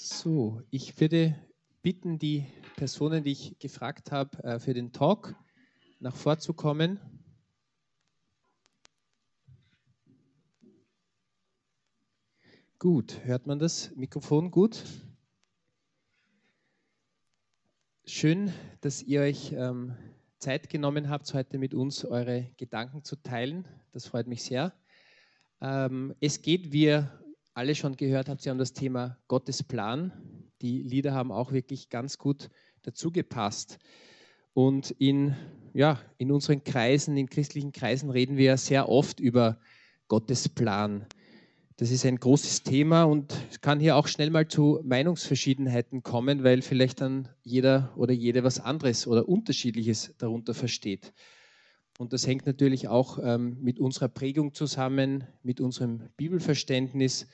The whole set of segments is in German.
So, ich würde bitten, die Personen, die ich gefragt habe, äh, für den Talk nach vorzukommen. Gut, hört man das Mikrofon gut? Schön, dass ihr euch ähm, Zeit genommen habt, heute mit uns eure Gedanken zu teilen. Das freut mich sehr. Ähm, es geht, wie ihr alle schon gehört habt, Sie haben das Thema Gottes Plan. Die Lieder haben auch wirklich ganz gut dazu gepasst. Und in, ja, in unseren Kreisen, in christlichen Kreisen reden wir sehr oft über Gottes Plan. Das ist ein großes Thema und es kann hier auch schnell mal zu Meinungsverschiedenheiten kommen, weil vielleicht dann jeder oder jede was anderes oder unterschiedliches darunter versteht. Und das hängt natürlich auch ähm, mit unserer Prägung zusammen, mit unserem Bibelverständnis,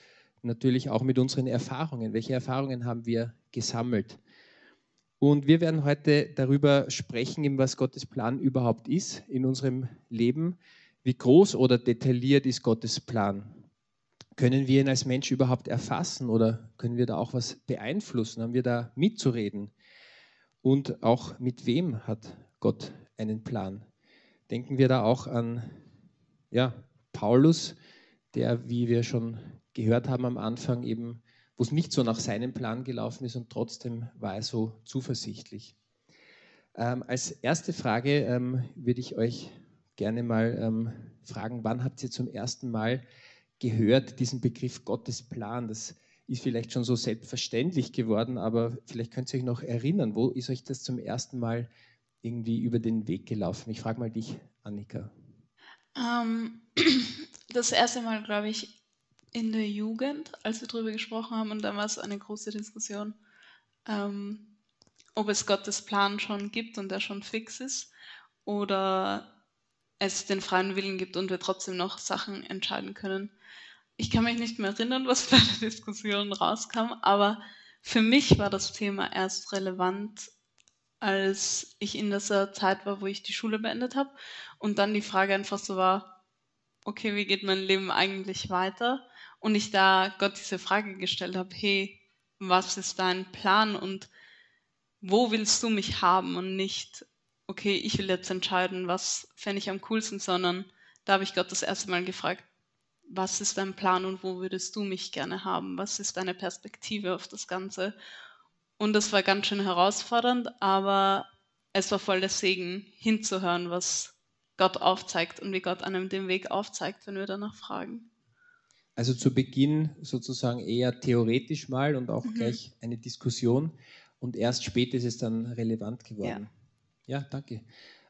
natürlich auch mit unseren Erfahrungen. Welche Erfahrungen haben wir gesammelt? Und wir werden heute darüber sprechen, was Gottes Plan überhaupt ist in unserem Leben. Wie groß oder detailliert ist Gottes Plan? Können wir ihn als Mensch überhaupt erfassen oder können wir da auch was beeinflussen? Haben wir da mitzureden? Und auch mit wem hat Gott einen Plan? Denken wir da auch an ja, Paulus, der, wie wir schon gehört haben am Anfang, eben, wo es nicht so nach seinem Plan gelaufen ist und trotzdem war er so zuversichtlich. Ähm, als erste Frage ähm, würde ich euch gerne mal ähm, fragen, wann habt ihr zum ersten Mal gehört, diesen Begriff Gottes Plan. Das ist vielleicht schon so selbstverständlich geworden, aber vielleicht könnt ihr euch noch erinnern, wo ist euch das zum ersten Mal irgendwie über den Weg gelaufen? Ich frage mal dich, Annika. Ähm, das erste Mal, glaube ich, in der Jugend, als wir darüber gesprochen haben, und da war es eine große Diskussion, ähm, ob es Gottes Plan schon gibt und der schon fix ist, oder es den freien Willen gibt und wir trotzdem noch Sachen entscheiden können ich kann mich nicht mehr erinnern, was bei der Diskussion rauskam, aber für mich war das Thema erst relevant, als ich in dieser Zeit war, wo ich die Schule beendet habe und dann die Frage einfach so war, okay, wie geht mein Leben eigentlich weiter? Und ich da Gott diese Frage gestellt habe, hey, was ist dein Plan und wo willst du mich haben und nicht, okay, ich will jetzt entscheiden, was fände ich am coolsten, sondern da habe ich Gott das erste Mal gefragt, was ist dein Plan und wo würdest du mich gerne haben? Was ist deine Perspektive auf das Ganze? Und das war ganz schön herausfordernd, aber es war voll der Segen, hinzuhören, was Gott aufzeigt und wie Gott einem den Weg aufzeigt, wenn wir danach fragen. Also zu Beginn sozusagen eher theoretisch mal und auch mhm. gleich eine Diskussion und erst spät ist es dann relevant geworden. Ja, ja danke.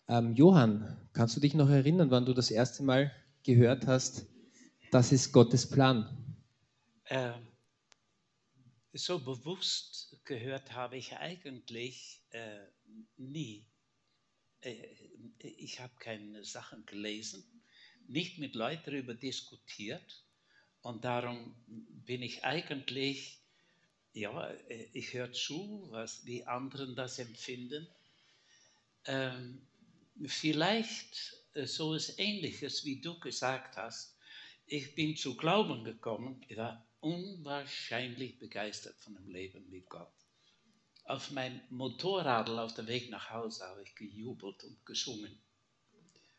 Ähm, Johann, kannst du dich noch erinnern, wann du das erste Mal gehört hast, das ist Gottes Plan. Äh, so bewusst gehört habe ich eigentlich äh, nie. Äh, ich habe keine Sachen gelesen, nicht mit Leuten darüber diskutiert und darum bin ich eigentlich, ja, äh, ich höre zu, was, wie anderen das empfinden. Ähm, vielleicht äh, so etwas Ähnliches, wie du gesagt hast ich bin zu Glauben gekommen, ich war unwahrscheinlich begeistert von dem Leben mit Gott. Auf mein Motorrad auf dem Weg nach Hause habe ich gejubelt und gesungen.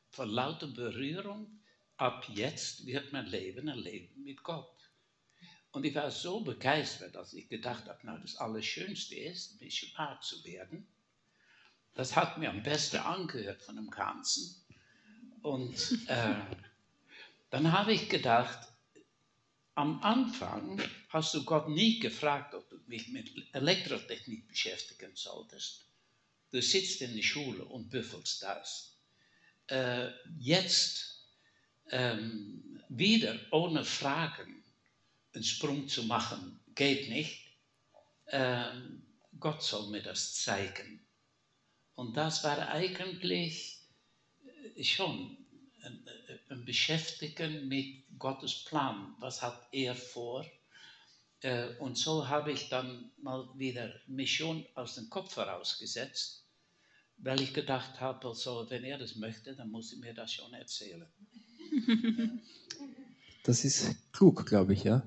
Von lauter Berührung, ab jetzt wird mein Leben ein Leben mit Gott. Und ich war so begeistert, dass ich gedacht habe, na, das Allerschönste ist, Missionar zu werden. Das hat mir am besten angehört von dem Ganzen. Und äh, dann habe ich gedacht, am Anfang hast du Gott nie gefragt, ob du mich mit Elektrotechnik beschäftigen solltest. Du sitzt in der Schule und büffelst das. Äh, jetzt ähm, wieder ohne Fragen einen Sprung zu machen, geht nicht. Ähm, Gott soll mir das zeigen. Und das war eigentlich schon ein Beschäftigen mit Gottes Plan. Was hat er vor? Äh, und so habe ich dann mal wieder Mission aus dem Kopf herausgesetzt, weil ich gedacht habe, also, wenn er das möchte, dann muss er mir das schon erzählen. Das ist klug, glaube ich, ja.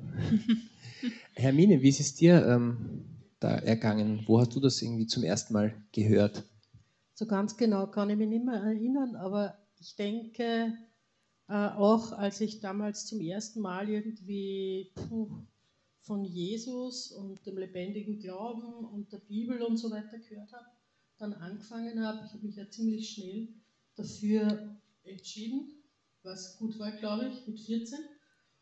Hermine, wie ist es dir ähm, da ergangen? Wo hast du das irgendwie zum ersten Mal gehört? So ganz genau kann ich mich nicht mehr erinnern, aber ich denke, äh, auch als ich damals zum ersten Mal irgendwie puh, von Jesus und dem lebendigen Glauben und der Bibel und so weiter gehört habe, dann angefangen habe, ich habe mich ja ziemlich schnell dafür entschieden, was gut war, glaube ich, mit 14.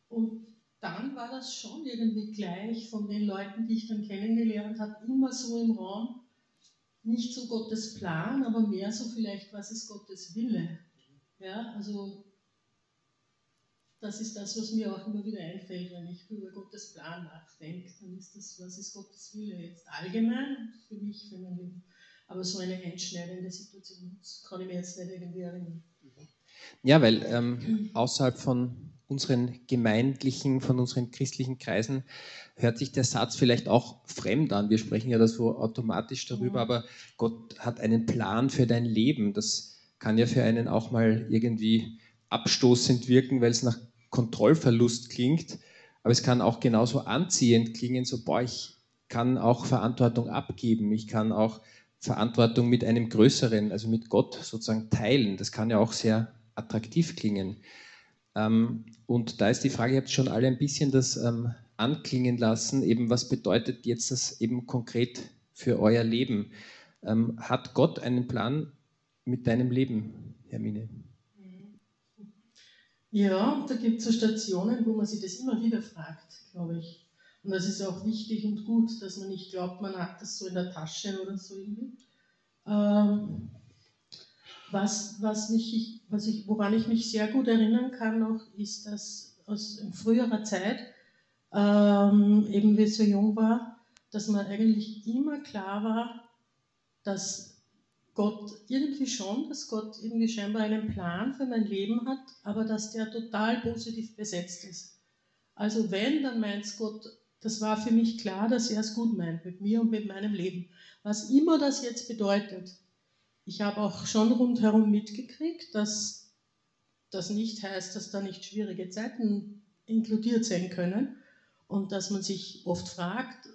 Und dann war das schon irgendwie gleich von den Leuten, die ich dann kennengelernt habe, immer so im Raum, nicht so Gottes Plan, aber mehr so vielleicht, was ist Gottes Wille. Ja, also das ist das, was mir auch immer wieder einfällt, wenn ich über Gottes Plan nachdenke. Dann ist das, was ist Gottes Wille jetzt allgemein für mich, für mein Leben. Aber so eine einschneidende Situation das kann ich mir jetzt nicht irgendwie erinnern. Ja, weil ähm, außerhalb von unseren gemeindlichen, von unseren christlichen Kreisen hört sich der Satz vielleicht auch fremd an. Wir sprechen ja da so automatisch darüber, aber Gott hat einen Plan für dein Leben. Das kann ja für einen auch mal irgendwie abstoßend wirken, weil es nach Kontrollverlust klingt. Aber es kann auch genauso anziehend klingen, so, boah, ich kann auch Verantwortung abgeben. Ich kann auch Verantwortung mit einem Größeren, also mit Gott sozusagen teilen. Das kann ja auch sehr attraktiv klingen. Ähm, und da ist die Frage, ihr habt schon alle ein bisschen das ähm, anklingen lassen, eben was bedeutet jetzt das eben konkret für euer Leben? Ähm, hat Gott einen Plan mit deinem Leben, Hermine? Ja, da gibt es so Stationen, wo man sich das immer wieder fragt, glaube ich. Und das ist auch wichtig und gut, dass man nicht glaubt, man hat das so in der Tasche oder so irgendwie. Ähm, was, was, mich, was ich, woran ich mich sehr gut erinnern kann noch, ist, dass aus früherer Zeit, ähm, eben wie ich so jung war, dass man eigentlich immer klar war, dass Gott irgendwie schon, dass Gott irgendwie scheinbar einen Plan für mein Leben hat, aber dass der total positiv besetzt ist. Also wenn, dann meint Gott, das war für mich klar, dass er es gut meint mit mir und mit meinem Leben. Was immer das jetzt bedeutet, ich habe auch schon rundherum mitgekriegt, dass das nicht heißt, dass da nicht schwierige Zeiten inkludiert sein können und dass man sich oft fragt,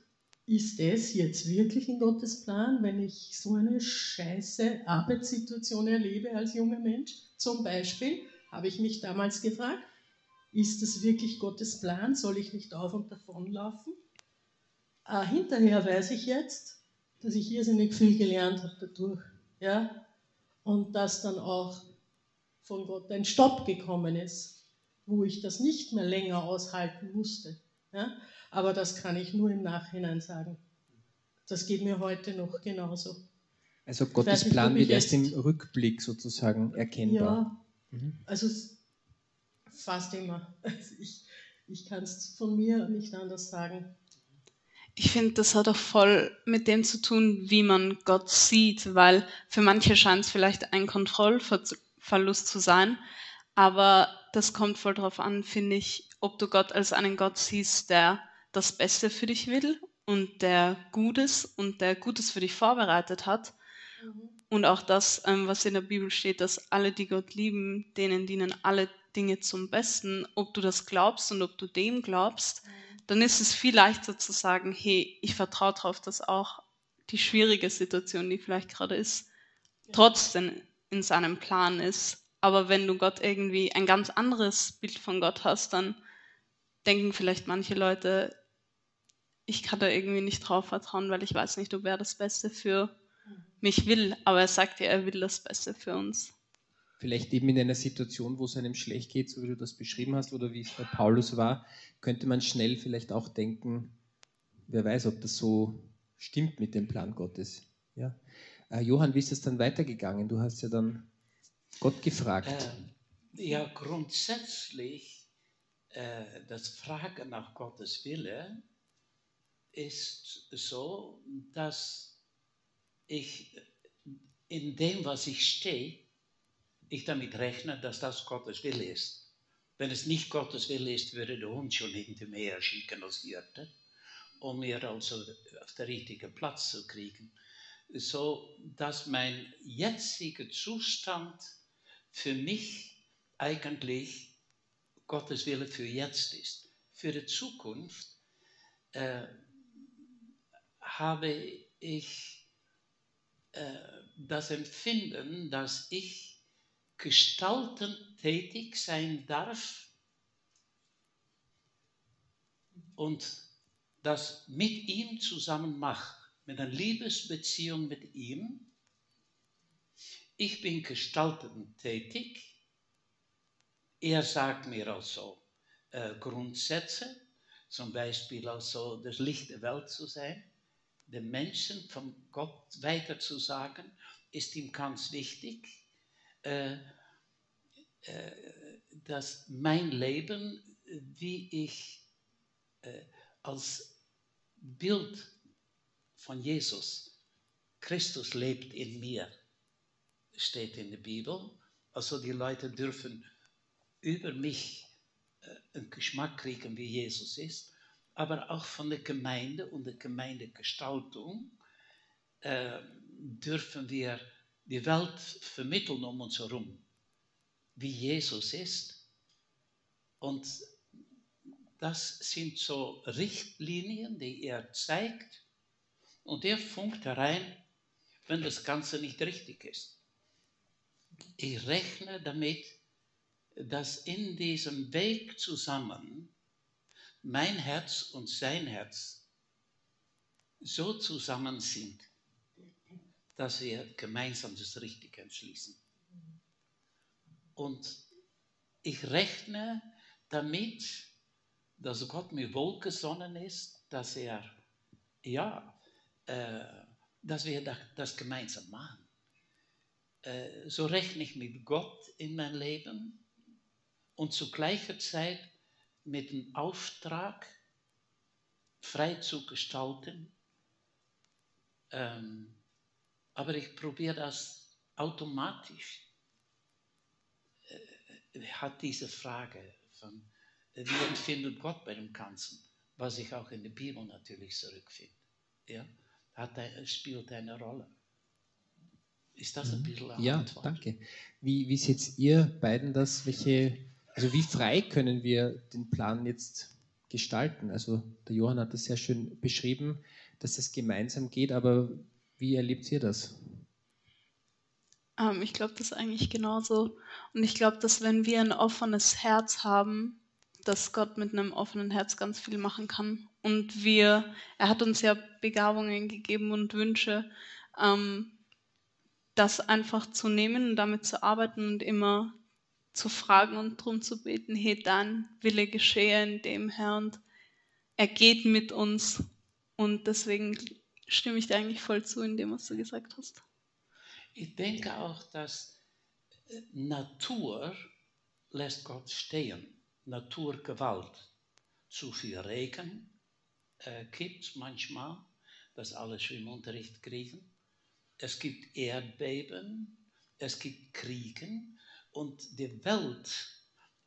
ist das jetzt wirklich in Gottes Plan, wenn ich so eine scheiße Arbeitssituation erlebe als junger Mensch? Zum Beispiel habe ich mich damals gefragt, ist das wirklich Gottes Plan? Soll ich nicht auf und davon laufen? Äh, hinterher weiß ich jetzt, dass ich irrsinnig viel gelernt habe dadurch ja, und dass dann auch von Gott ein Stopp gekommen ist, wo ich das nicht mehr länger aushalten musste. Ja? Aber das kann ich nur im Nachhinein sagen. Das geht mir heute noch genauso. Also Gottes nicht, Plan wird erst im Rückblick sozusagen erkennbar. Ja, mhm. also fast immer. Also ich ich kann es von mir nicht anders sagen. Ich finde, das hat auch voll mit dem zu tun, wie man Gott sieht, weil für manche scheint es vielleicht ein Kontrollverlust zu sein, aber das kommt voll darauf an, finde ich, ob du Gott als einen Gott siehst, der das Beste für dich will und der Gutes und der Gutes für dich vorbereitet hat. Mhm. Und auch das, ähm, was in der Bibel steht, dass alle, die Gott lieben, denen dienen alle Dinge zum Besten. Ob du das glaubst und ob du dem glaubst, mhm dann ist es viel leichter zu sagen, hey, ich vertraue darauf, dass auch die schwierige Situation, die vielleicht gerade ist, trotzdem in seinem Plan ist. Aber wenn du Gott irgendwie ein ganz anderes Bild von Gott hast, dann denken vielleicht manche Leute, ich kann da irgendwie nicht drauf vertrauen, weil ich weiß nicht, ob er das Beste für mich will. Aber er sagt ja, er will das Beste für uns vielleicht eben in einer Situation, wo es einem schlecht geht, so wie du das beschrieben hast, oder wie es bei Paulus war, könnte man schnell vielleicht auch denken, wer weiß, ob das so stimmt mit dem Plan Gottes. Ja? Äh, Johann, wie ist es dann weitergegangen? Du hast ja dann Gott gefragt. Äh, ja, grundsätzlich, äh, das Fragen nach Gottes Wille ist so, dass ich in dem, was ich stehe, ich damit rechne, dass das Gottes Wille ist. Wenn es nicht Gottes Wille ist, würde der Hund schon hinter mir schicken als Hirte, um mir also auf den richtigen Platz zu kriegen. So dass mein jetziger Zustand für mich eigentlich Gottes Wille für jetzt ist. Für die Zukunft äh, habe ich äh, das Empfinden, dass ich gestaltend tätig sein darf und das mit ihm zusammen mache, mit einer Liebesbeziehung mit ihm. Ich bin gestaltend tätig. Er sagt mir also äh, Grundsätze, zum Beispiel also das Licht der Welt zu sein, den Menschen von Gott weiterzusagen, ist ihm ganz wichtig. Äh, äh, dass mein Leben, wie ich äh, als Bild von Jesus, Christus lebt in mir, steht in der Bibel. Also die Leute dürfen über mich äh, einen Geschmack kriegen, wie Jesus ist, aber auch von der Gemeinde und der Gemeindegestaltung dürfen wir die Welt vermitteln um uns herum, wie Jesus ist. Und das sind so Richtlinien, die er zeigt und er funkt herein, wenn das Ganze nicht richtig ist. Ich rechne damit, dass in diesem Weg zusammen mein Herz und sein Herz so zusammen sind, dass wir gemeinsam das Richtige entschließen. Und ich rechne damit, dass Gott mir wohlgesonnen ist, dass er, ja, äh, dass wir das gemeinsam machen. Äh, so rechne ich mit Gott in mein Leben und zu gleicher Zeit mit dem Auftrag, frei zu gestalten. Ähm, aber ich probiere das automatisch. Äh, hat diese Frage von, äh, wie empfindet Gott bei dem Ganzen, was ich auch in der Bibel natürlich zurückfinde. Ja? Hat, spielt eine Rolle. Ist das ein mhm. bisschen eine Ja, Antwort? danke. Wie, wie seht ihr beiden das? Welche, also wie frei können wir den Plan jetzt gestalten? Also der Johann hat das sehr schön beschrieben, dass es gemeinsam geht, aber wie erlebt ihr das? Ähm, ich glaube, das ist eigentlich genauso. Und ich glaube, dass wenn wir ein offenes Herz haben, dass Gott mit einem offenen Herz ganz viel machen kann. Und wir, er hat uns ja Begabungen gegeben und Wünsche, ähm, das einfach zu nehmen und damit zu arbeiten und immer zu fragen und darum zu beten, hey, dein Wille geschehe in dem Herrn. er geht mit uns. Und deswegen stimme ich dir eigentlich voll zu in dem, was du gesagt hast. Ich denke auch, dass äh, Natur lässt Gott stehen. Naturgewalt. Zu viel Regen äh, gibt manchmal, dass alle Schwimmunterricht kriegen. Es gibt Erdbeben, es gibt Kriegen und die Welt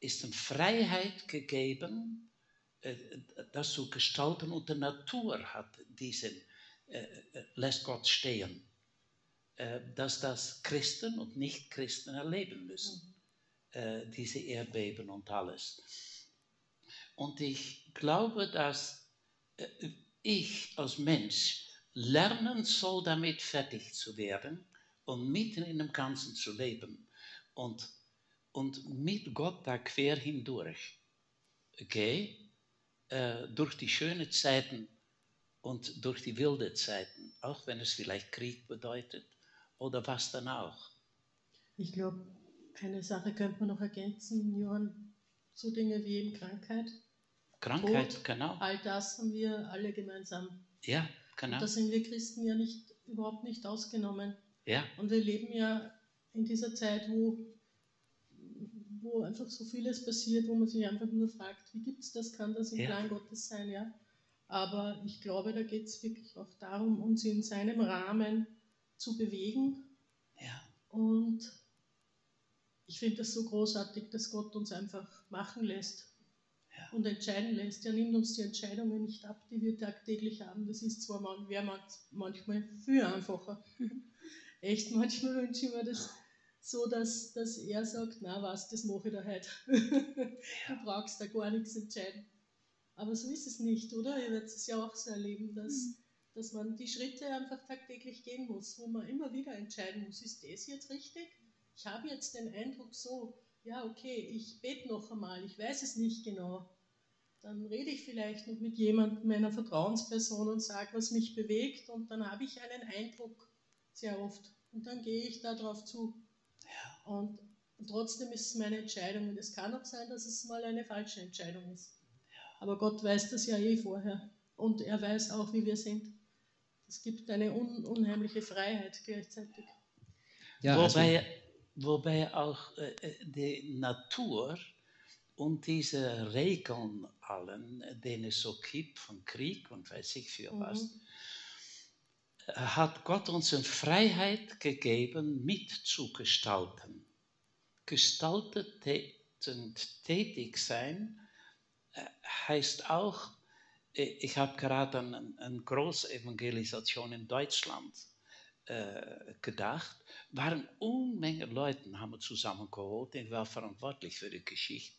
ist in Freiheit gegeben, äh, das zu gestalten und die Natur hat diesen äh, äh, lässt Gott stehen, dass das Christen und Nicht-Christen erleben müssen, diese Erdbeben und alles. Und ich glaube, dass ich als Mensch lernen soll, damit fertig zu werden und mitten in dem Ganzen zu leben und, und mit Gott da quer hindurch. Okay? Äh, durch die schönen Zeiten und durch die wilde Zeiten, auch wenn es vielleicht Krieg bedeutet oder was dann auch. Ich glaube, eine Sache könnte man noch ergänzen, Johann, so Dinge wie eben Krankheit. Krankheit, Tod, genau. All das haben wir alle gemeinsam. Ja, genau. Und da sind wir Christen ja nicht, überhaupt nicht ausgenommen. Ja. Und wir leben ja in dieser Zeit, wo, wo einfach so vieles passiert, wo man sich einfach nur fragt, wie gibt es das, kann das im ja. Plan Gottes sein, ja? Aber ich glaube, da geht es wirklich auch darum, uns in seinem Rahmen zu bewegen. Ja. Und ich finde das so großartig, dass Gott uns einfach machen lässt ja. und entscheiden lässt. Er nimmt uns die Entscheidungen nicht ab, die wir tagtäglich haben. Das ist zwar manchmal viel einfacher. Echt, manchmal wünsche ich mir das so, dass, dass er sagt, na was, das mache ich da heute. du brauchst da gar nichts entscheiden. Aber so ist es nicht, oder? Ihr werdet es ja auch so erleben, dass, mhm. dass man die Schritte einfach tagtäglich gehen muss, wo man immer wieder entscheiden muss, ist das jetzt richtig? Ich habe jetzt den Eindruck so, ja, okay, ich bete noch einmal, ich weiß es nicht genau. Dann rede ich vielleicht noch mit jemandem, meiner Vertrauensperson und sage, was mich bewegt und dann habe ich einen Eindruck sehr oft und dann gehe ich darauf zu. Und, trotzdem ist es meine Entscheidung und es kann auch sein, dass es mal eine falsche Entscheidung ist. Aber Gott weiß das ja eh vorher und er weiß auch, wie wir sind. Es gibt eine un unheimliche Freiheit gleichzeitig. Ja, wobei, also, wobei auch äh, äh, die Natur und diese Regeln allen, denen es so gibt von Krieg und weiß ich für mhm. was, hat Gott uns eine Freiheit gegeben, mitzugestalten. Gestaltet und tätig sein heißt auch, ich habe gerade an eine Großevangelisation in Deutschland äh, gedacht, waren Unmengen Leute haben zusammengeholt, ich war verantwortlich für die Geschichte,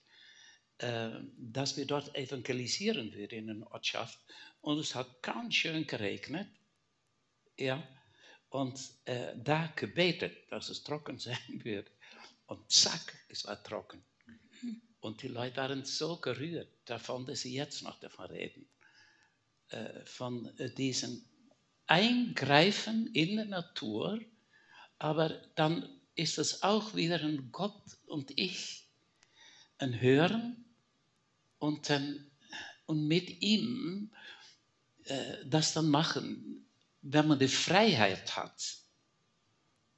äh, dass wir dort evangelisieren würden in einer Ortschaft. Und es hat ganz schön geregnet. Ja, und äh, da gebetet, dass es trocken sein würde. Und zack, es war trocken. Und die Leute waren so gerührt davon, dass sie jetzt noch davon reden. Äh, von äh, diesem Eingreifen in die Natur, aber dann ist es auch wieder ein Gott und ich, ein Hören und, dann, und mit ihm äh, das dann machen, wenn man die Freiheit hat,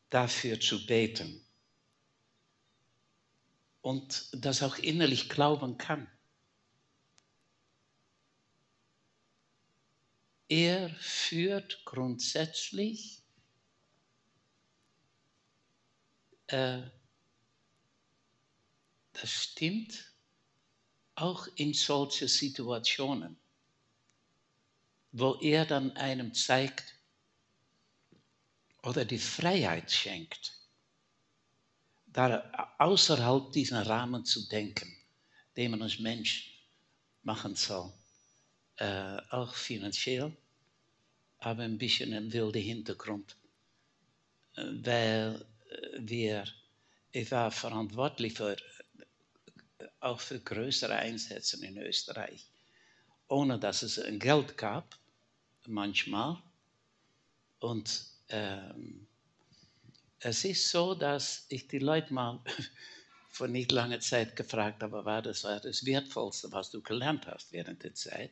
dafür zu beten und das auch innerlich glauben kann. er führt grundsätzlich äh, das stimmt auch in solche Situationen, wo er dann einem zeigt oder die Freiheit schenkt, da außerhalb diesen Rahmen zu denken, den man als Mensch machen soll äh, auch finanziell, aber ein bisschen ein wilder Hintergrund, äh, weil äh, wir, ich war verantwortlich für, auch für größere Einsätze in Österreich, ohne dass es ein Geld gab, manchmal. Und es ist so, dass ich die Leute mal vor nicht langer Zeit gefragt habe, war das war das Wertvollste, was du gelernt hast während der Zeit?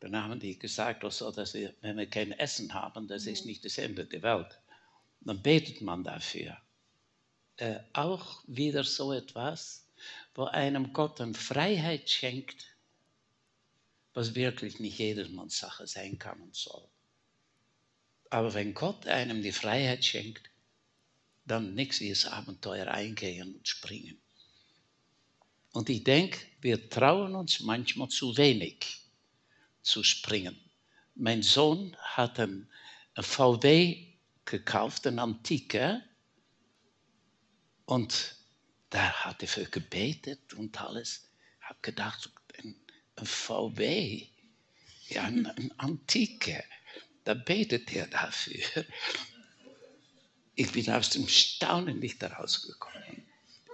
Dann haben die gesagt, also, dass wir, wenn wir kein Essen haben, das ist mhm. nicht das Ende der Welt. Dann betet man dafür. Äh, auch wieder so etwas, wo einem Gott eine Freiheit schenkt, was wirklich nicht jedermanns Sache sein kann und soll. Aber wenn Gott einem die Freiheit schenkt, dann nichts das Abenteuer eingehen und springen. Und ich denke, wir trauen uns manchmal zu wenig zu springen. Mein Sohn hat ein, ein VW gekauft, ein Antike, und da hat er für gebetet und alles. Ich habe gedacht, ein, ein, VW, ja, ein, ein Antike, da betet er dafür. Ich bin aus dem Staunen nicht herausgekommen,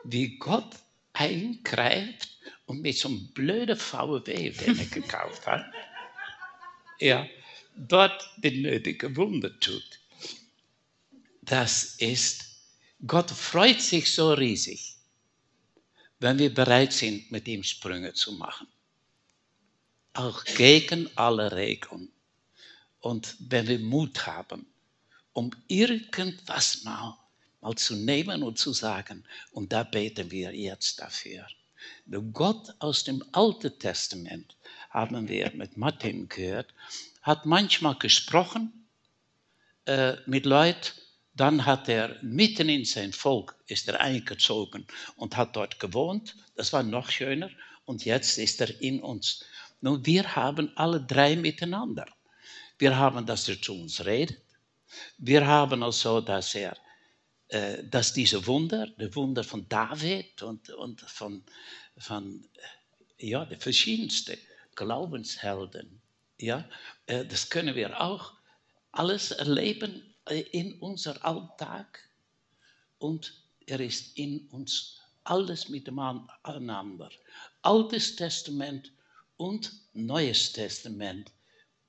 wie Gott eingreift und mit so einem blöden VW, den er gekauft hat, er dort die nötige Wunder tut. Das ist, Gott freut sich so riesig, wenn wir bereit sind, mit ihm Sprünge zu machen. Auch gegen alle Regeln. Und wenn wir Mut haben, um irgendwas mal, mal zu nehmen und zu sagen, und da beten wir jetzt dafür. Der Gott aus dem Alten Testament haben wir mit Martin gehört, hat manchmal gesprochen äh, mit Leuten, dann hat er mitten in sein Volk ist er eingezogen und hat dort gewohnt. Das war noch schöner. Und jetzt ist er in uns. Nun, wir haben alle drei miteinander. Wir haben, dass er zu uns redet. Wir haben also, dass er, äh, dass diese Wunder, die Wunder von David und, und von, von ja, die verschiedensten Glaubenshelden, Ja, äh, das können wir auch alles erleben äh, in unser Alltag und er ist in uns alles miteinander. Altes Testament und Neues Testament.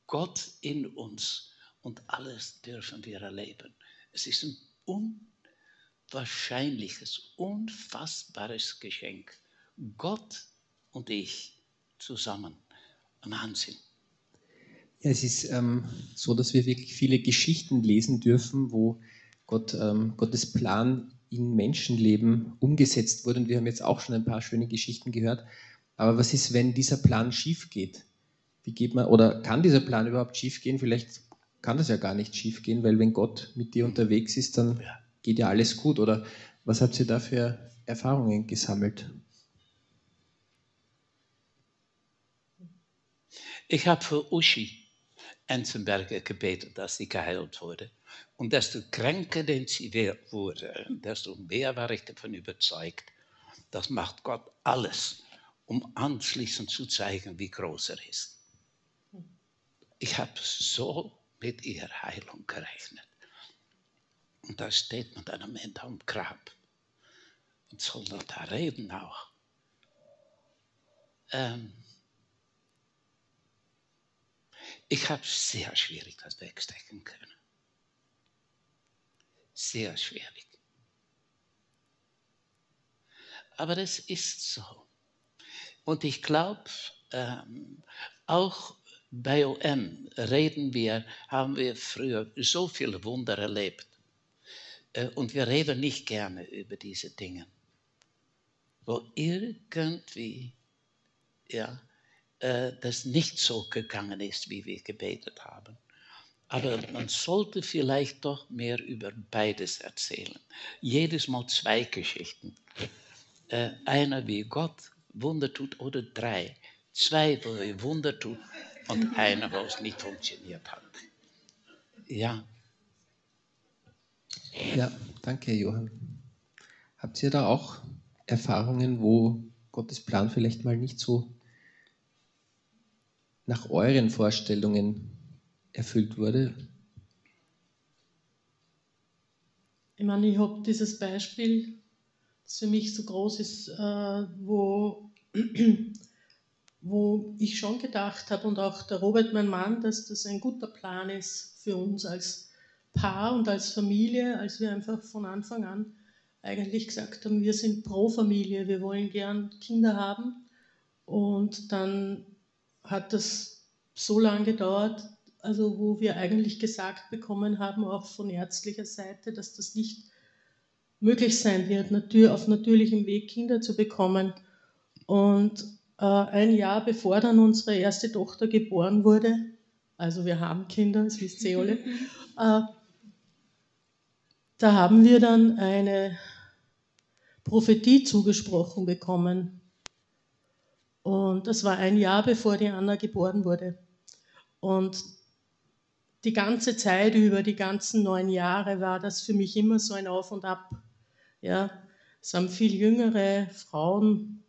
Gott in uns und alles dürfen wir erleben. Es ist ein unwahrscheinliches, unfassbares Geschenk. Gott und ich zusammen. Wahnsinn. Ja, es ist ähm, so, dass wir wirklich viele Geschichten lesen dürfen, wo Gott, ähm, Gottes Plan in Menschenleben umgesetzt wurde. Und wir haben jetzt auch schon ein paar schöne Geschichten gehört. Aber was ist, wenn dieser Plan schief geht? Wie geht man, oder kann dieser Plan überhaupt schief gehen? Vielleicht kann das ja gar nicht schief gehen, weil wenn Gott mit dir unterwegs ist, dann geht ja alles gut. Oder was habt ihr da für Erfahrungen gesammelt? Ich habe für Uschi Enzenberger gebetet, dass sie geheilt wurde. Und desto kränker denn sie wurde, desto mehr war ich davon überzeugt, das macht Gott alles, um anschließend zu zeigen, wie groß er ist. Ich habe so mit ihrer Heilung gerechnet. Und da steht man dann am Ende am Grab und soll noch da reden auch. Ähm, ich habe sehr schwierig das wegstecken können. Sehr schwierig. Aber es ist so. Und ich glaube, ähm, auch OM reden wir, haben wir früher so viele Wunder erlebt. Äh, und wir reden nicht gerne über diese Dinge. Wo irgendwie, ja, äh, das nicht so gegangen ist, wie wir gebetet haben. Aber man sollte vielleicht doch mehr über beides erzählen. Jedes Mal zwei Geschichten. Äh, einer, wie Gott Wunder tut, oder drei. Zwei, wo er Wunder tut und einer, wo es nicht funktioniert hat. Ja. Ja, danke, Johann. Habt ihr da auch Erfahrungen, wo Gottes Plan vielleicht mal nicht so nach euren Vorstellungen erfüllt wurde? Ich meine, ich habe dieses Beispiel, das für mich so groß ist, äh, wo, wo ich schon gedacht habe und auch der Robert, mein Mann, dass das ein guter Plan ist für uns als Paar und als Familie, als wir einfach von Anfang an eigentlich gesagt haben, wir sind pro Familie, wir wollen gern Kinder haben. Und dann hat das so lange gedauert, also wo wir eigentlich gesagt bekommen haben, auch von ärztlicher Seite, dass das nicht möglich sein wird, auf natürlichem Weg Kinder zu bekommen. Und ein Jahr bevor dann unsere erste Tochter geboren wurde, also wir haben Kinder, das wisst ihr alle, äh, da haben wir dann eine Prophetie zugesprochen bekommen und das war ein Jahr bevor die Anna geboren wurde. Und die ganze Zeit über, die ganzen neun Jahre, war das für mich immer so ein Auf und Ab. Ja, es haben viel jüngere Frauen,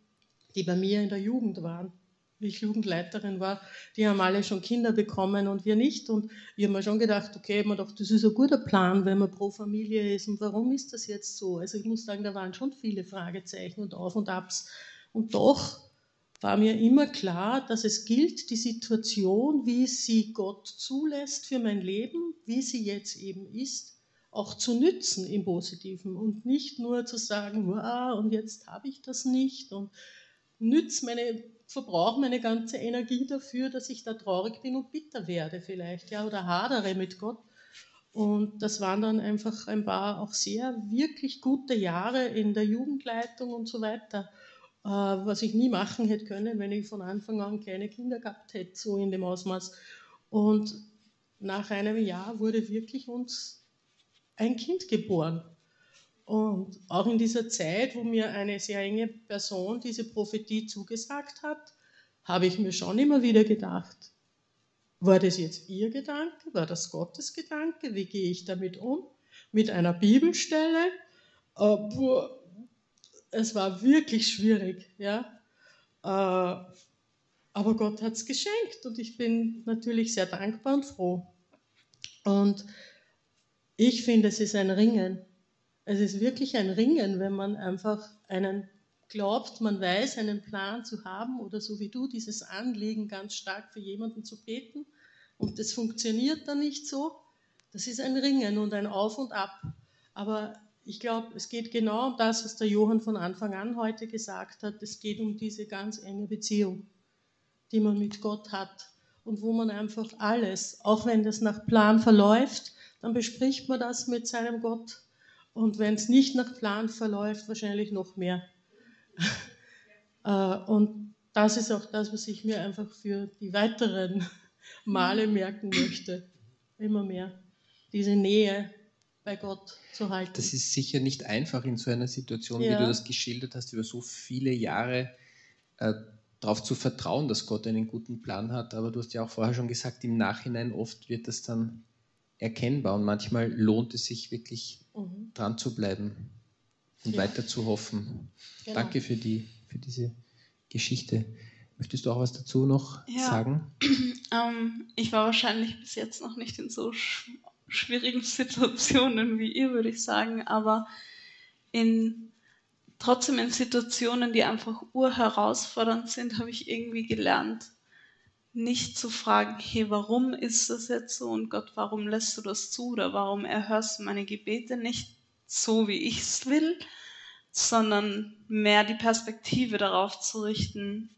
die bei mir in der Jugend waren, wie ich Jugendleiterin war, die haben alle schon Kinder bekommen und wir nicht. Und ich habe mir schon gedacht, okay, man doch, das ist ein guter Plan, wenn man pro Familie ist. Und warum ist das jetzt so? Also ich muss sagen, da waren schon viele Fragezeichen und Auf und Abs. Und doch war mir immer klar, dass es gilt, die Situation, wie sie Gott zulässt für mein Leben, wie sie jetzt eben ist, auch zu nützen im Positiven und nicht nur zu sagen, wow, und jetzt habe ich das nicht und nütze meine, verbrauche meine ganze Energie dafür, dass ich da traurig bin und bitter werde vielleicht, ja, oder hadere mit Gott. Und das waren dann einfach ein paar auch sehr wirklich gute Jahre in der Jugendleitung und so weiter. Äh, was ich nie machen hätte können, wenn ich von Anfang an keine Kinder gehabt hätte, so in dem Ausmaß. Und nach einem Jahr wurde wirklich uns ein Kind geboren. Und auch in dieser Zeit, wo mir eine sehr enge Person diese Prophetie zugesagt hat, habe ich mir schon immer wieder gedacht, war das jetzt ihr Gedanke? War das Gottes Gedanke? Wie gehe ich damit um? Mit einer Bibelstelle? Äh, es war wirklich schwierig. Ja? Äh, Aber Gott hat es geschenkt und ich bin natürlich sehr dankbar und froh. Und ich finde, es ist ein Ringen. Es ist wirklich ein Ringen, wenn man einfach einen glaubt, man weiß, einen Plan zu haben oder so wie du, dieses Anliegen ganz stark für jemanden zu beten und das funktioniert dann nicht so. Das ist ein Ringen und ein Auf und Ab. Aber ich glaube, es geht genau um das, was der Johann von Anfang an heute gesagt hat. Es geht um diese ganz enge Beziehung, die man mit Gott hat und wo man einfach alles, auch wenn das nach Plan verläuft, dann bespricht man das mit seinem Gott. Und wenn es nicht nach Plan verläuft, wahrscheinlich noch mehr. Äh, und das ist auch das, was ich mir einfach für die weiteren Male merken möchte. Immer mehr. Diese Nähe bei Gott zu halten. Das ist sicher nicht einfach in so einer Situation, ja. wie du das geschildert hast, über so viele Jahre äh, darauf zu vertrauen, dass Gott einen guten Plan hat. Aber du hast ja auch vorher schon gesagt, im Nachhinein oft wird das dann erkennbar und manchmal lohnt es sich wirklich mhm. dran zu bleiben und ja. weiter zu hoffen. Genau. Danke für, die, für diese Geschichte. Möchtest du auch was dazu noch ja. sagen? Ähm, ich war wahrscheinlich bis jetzt noch nicht in so sch schwierigen Situationen wie ihr, würde ich sagen, aber in trotzdem in Situationen, die einfach urherausfordernd sind, habe ich irgendwie gelernt, nicht zu fragen, hey, warum ist das jetzt so und Gott, warum lässt du das zu oder warum erhörst du meine Gebete nicht so, wie ich es will, sondern mehr die Perspektive darauf zu richten,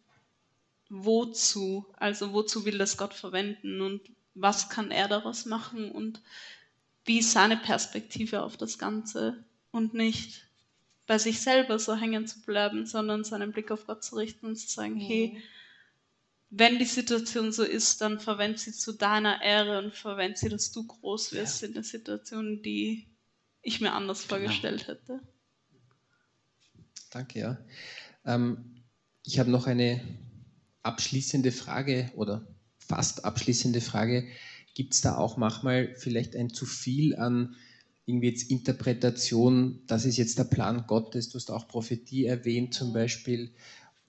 wozu, also wozu will das Gott verwenden und was kann er daraus machen und wie ist seine Perspektive auf das Ganze und nicht bei sich selber so hängen zu bleiben, sondern seinen Blick auf Gott zu richten und zu sagen, mhm. hey, wenn die Situation so ist, dann verwend sie zu deiner Ehre und verwend sie, dass du groß wirst ja. in der Situation, die ich mir anders genau. vorgestellt hätte. Danke, ja. Ähm, ich habe noch eine abschließende Frage oder fast abschließende Frage. Gibt es da auch manchmal vielleicht ein zu viel an irgendwie jetzt Interpretation, das ist jetzt der Plan Gottes, du hast auch Prophetie erwähnt zum Beispiel,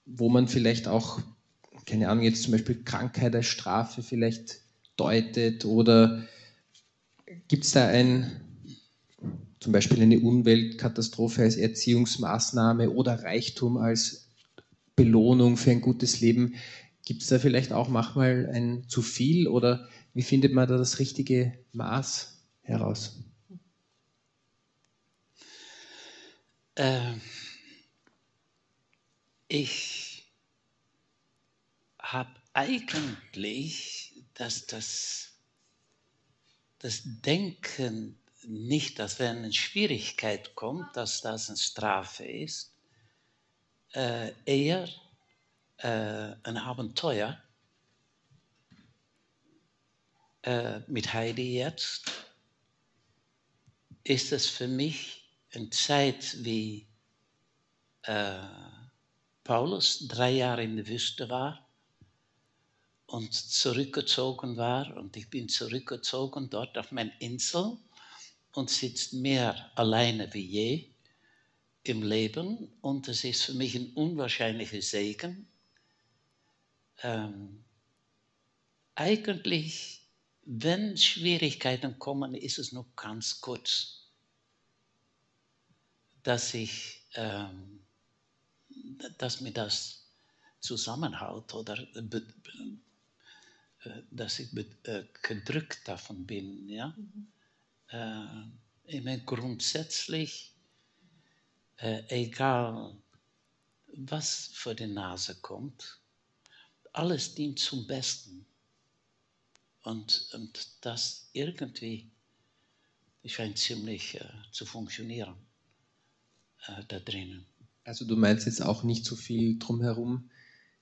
wo man vielleicht auch keine Ahnung, jetzt zum Beispiel Krankheit als Strafe vielleicht deutet oder gibt es da ein, zum Beispiel eine Umweltkatastrophe als Erziehungsmaßnahme oder Reichtum als Belohnung für ein gutes Leben? Gibt es da vielleicht auch manchmal ein zu viel oder wie findet man da das richtige Maß heraus? Äh, ich habe eigentlich, dass das, das Denken nicht, dass wenn eine Schwierigkeit kommt, dass das eine Strafe ist, äh, eher äh, ein Abenteuer äh, mit Heidi jetzt, ist es für mich eine Zeit wie äh, Paulus drei Jahre in der Wüste war und zurückgezogen war. Und ich bin zurückgezogen dort auf meine Insel und sitze mehr alleine wie je im Leben. Und es ist für mich ein unwahrscheinlicher Segen. Ähm, eigentlich, wenn Schwierigkeiten kommen, ist es noch ganz kurz, dass ich, ähm, dass mir das zusammenhält oder äh, dass ich äh, gedrückt davon bin. Ja? Mhm. Äh, ich meine, grundsätzlich, egal was vor die Nase kommt, alles dient zum Besten. Und, und das irgendwie scheint ziemlich äh, zu funktionieren äh, da drinnen. Also du meinst jetzt auch nicht so viel drumherum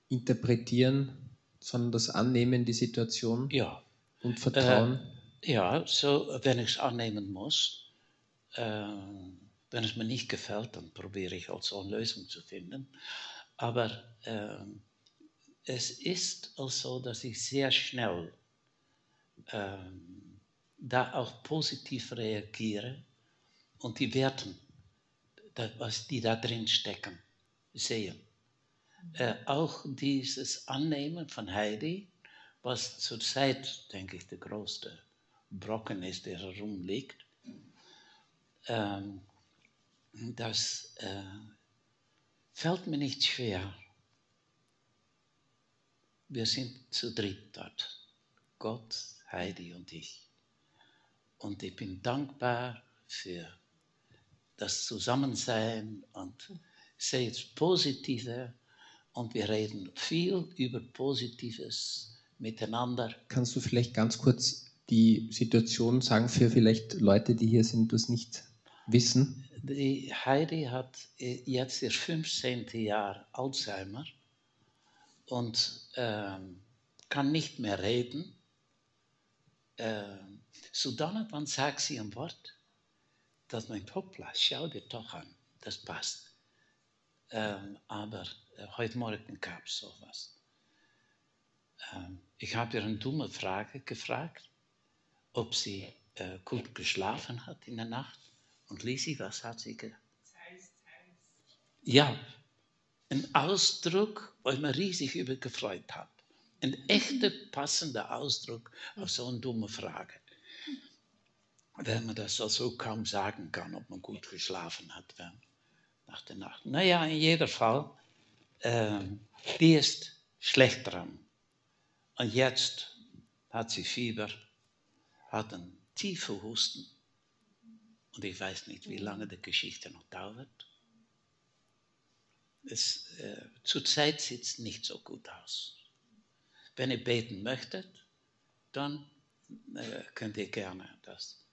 interpretieren, sondern das Annehmen, die Situation ja. und Vertrauen. Äh, ja, so, wenn ich es annehmen muss, äh, wenn es mir nicht gefällt, dann probiere ich also eine Lösung zu finden. Aber äh, es ist auch so, dass ich sehr schnell ähm, da auch positiv reagiere und die Werten, was die da drin stecken, sehen. Äh, auch dieses Annehmen von Heidi, was zurzeit, denke ich, der größte Brocken ist, der herumliegt, ähm, das äh, fällt mir nicht schwer. Wir sind zu dritt dort. Gott, Heidi und ich. Und ich bin dankbar für das Zusammensein und sehe das Positive und wir reden viel über Positives miteinander. Kannst du vielleicht ganz kurz die Situation sagen für vielleicht Leute, die hier sind, das nicht wissen? Die Heidi hat äh, jetzt ihr 15. Jahr Alzheimer und ähm, kann nicht mehr reden. Ähm, so dann sagt sie ein Wort, das meint, hoppla, schau dir doch an, das passt. Ähm, aber äh, heute Morgen gab es sowas. Ähm, ich habe ihr eine dumme Frage gefragt, ob sie äh, gut geschlafen hat in der Nacht. Und Lisi, was hat sie gesagt? Ja, ein Ausdruck, wo ich mich riesig über gefreut habe. Ein echter, passender Ausdruck auf so eine dumme Frage. Wenn man das so kaum sagen kann, ob man gut geschlafen hat nach der Nacht. Naja, in jedem Fall, äh, die ist schlecht dran. Und jetzt hat sie Fieber, hat einen tiefen Husten. Und ich weiß nicht, wie lange die Geschichte noch dauert. Es, äh, zurzeit sieht es nicht so gut aus. Wenn ihr beten möchtet, dann äh, könnt ihr gerne das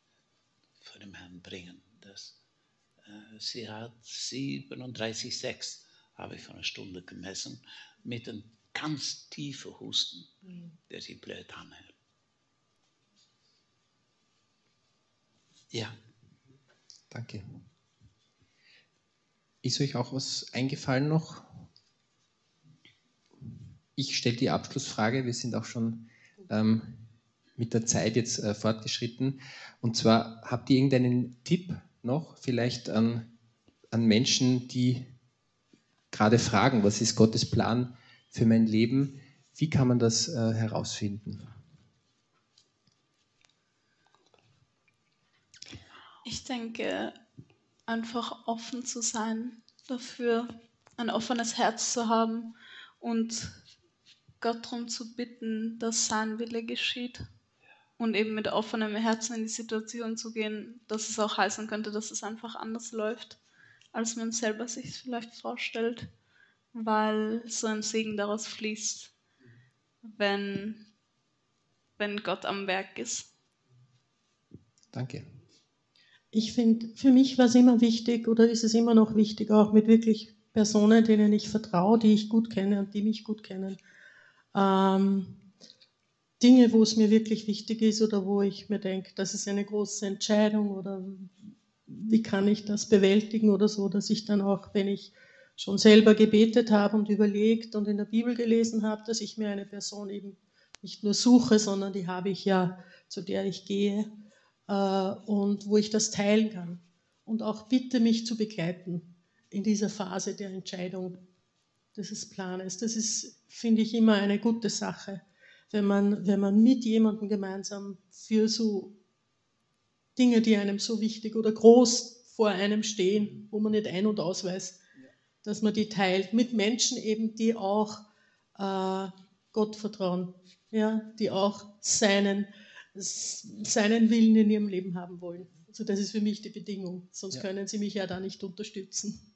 vor dem Herrn bringen. Das, sie hat 37,6, habe ich vor einer Stunde gemessen, mit einem ganz tiefen Husten, der sie blöd anhält. Ja. Danke. Ist euch auch was eingefallen noch? Ich stelle die Abschlussfrage. Wir sind auch schon ähm, mit der Zeit jetzt äh, fortgeschritten. Und zwar, habt ihr irgendeinen Tipp noch vielleicht an, an Menschen, die gerade fragen, was ist Gottes Plan für mein Leben? Wie kann man das äh, herausfinden? Ich denke, einfach offen zu sein dafür, ein offenes Herz zu haben und Gott darum zu bitten, dass sein Wille geschieht. Und eben mit offenem Herzen in die Situation zu gehen, dass es auch heißen könnte, dass es einfach anders läuft, als man selber sich vielleicht vorstellt, weil so ein Segen daraus fließt, wenn, wenn Gott am Werk ist. Danke ich finde, für mich war es immer wichtig oder ist es immer noch wichtig, auch mit wirklich Personen, denen ich vertraue, die ich gut kenne und die mich gut kennen. Ähm, Dinge, wo es mir wirklich wichtig ist oder wo ich mir denke, das ist eine große Entscheidung oder wie kann ich das bewältigen oder so, dass ich dann auch, wenn ich schon selber gebetet habe und überlegt und in der Bibel gelesen habe, dass ich mir eine Person eben nicht nur suche, sondern die habe ich ja, zu der ich gehe äh, und wo ich das teilen kann. Und auch bitte mich zu begleiten in dieser Phase der Entscheidung dieses Planes. Das ist, finde ich, immer eine gute Sache, wenn man, wenn man mit jemandem gemeinsam für so Dinge, die einem so wichtig oder groß vor einem stehen, wo man nicht ein- und ausweist, dass man die teilt mit Menschen eben, die auch äh, Gott vertrauen, ja, die auch seinen seinen Willen in ihrem Leben haben wollen. Also das ist für mich die Bedingung, sonst ja. können sie mich ja da nicht unterstützen.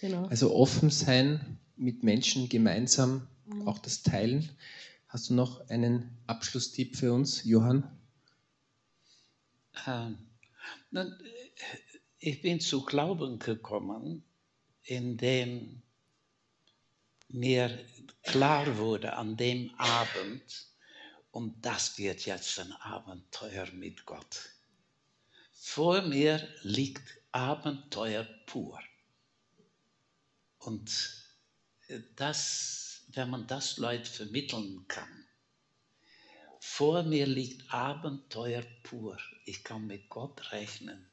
Genau. Also offen sein, mit Menschen gemeinsam mhm. auch das Teilen. Hast du noch einen Abschlusstipp für uns, Johann? Ähm, ich bin zu Glauben gekommen, indem mir klar wurde an dem Abend, und das wird jetzt ein Abenteuer mit Gott. Vor mir liegt Abenteuer pur. Und das, wenn man das Leuten vermitteln kann, vor mir liegt Abenteuer pur. Ich kann mit Gott rechnen,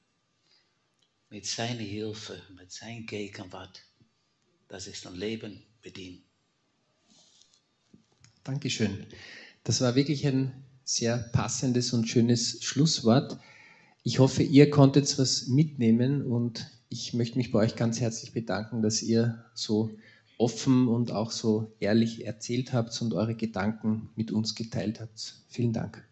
mit seiner Hilfe, mit seiner Gegenwart. Das ist ein Leben ihm. Dankeschön. Das war wirklich ein sehr passendes und schönes Schlusswort. Ich hoffe, ihr konntet was mitnehmen und ich möchte mich bei euch ganz herzlich bedanken, dass ihr so offen und auch so ehrlich erzählt habt und eure Gedanken mit uns geteilt habt. Vielen Dank.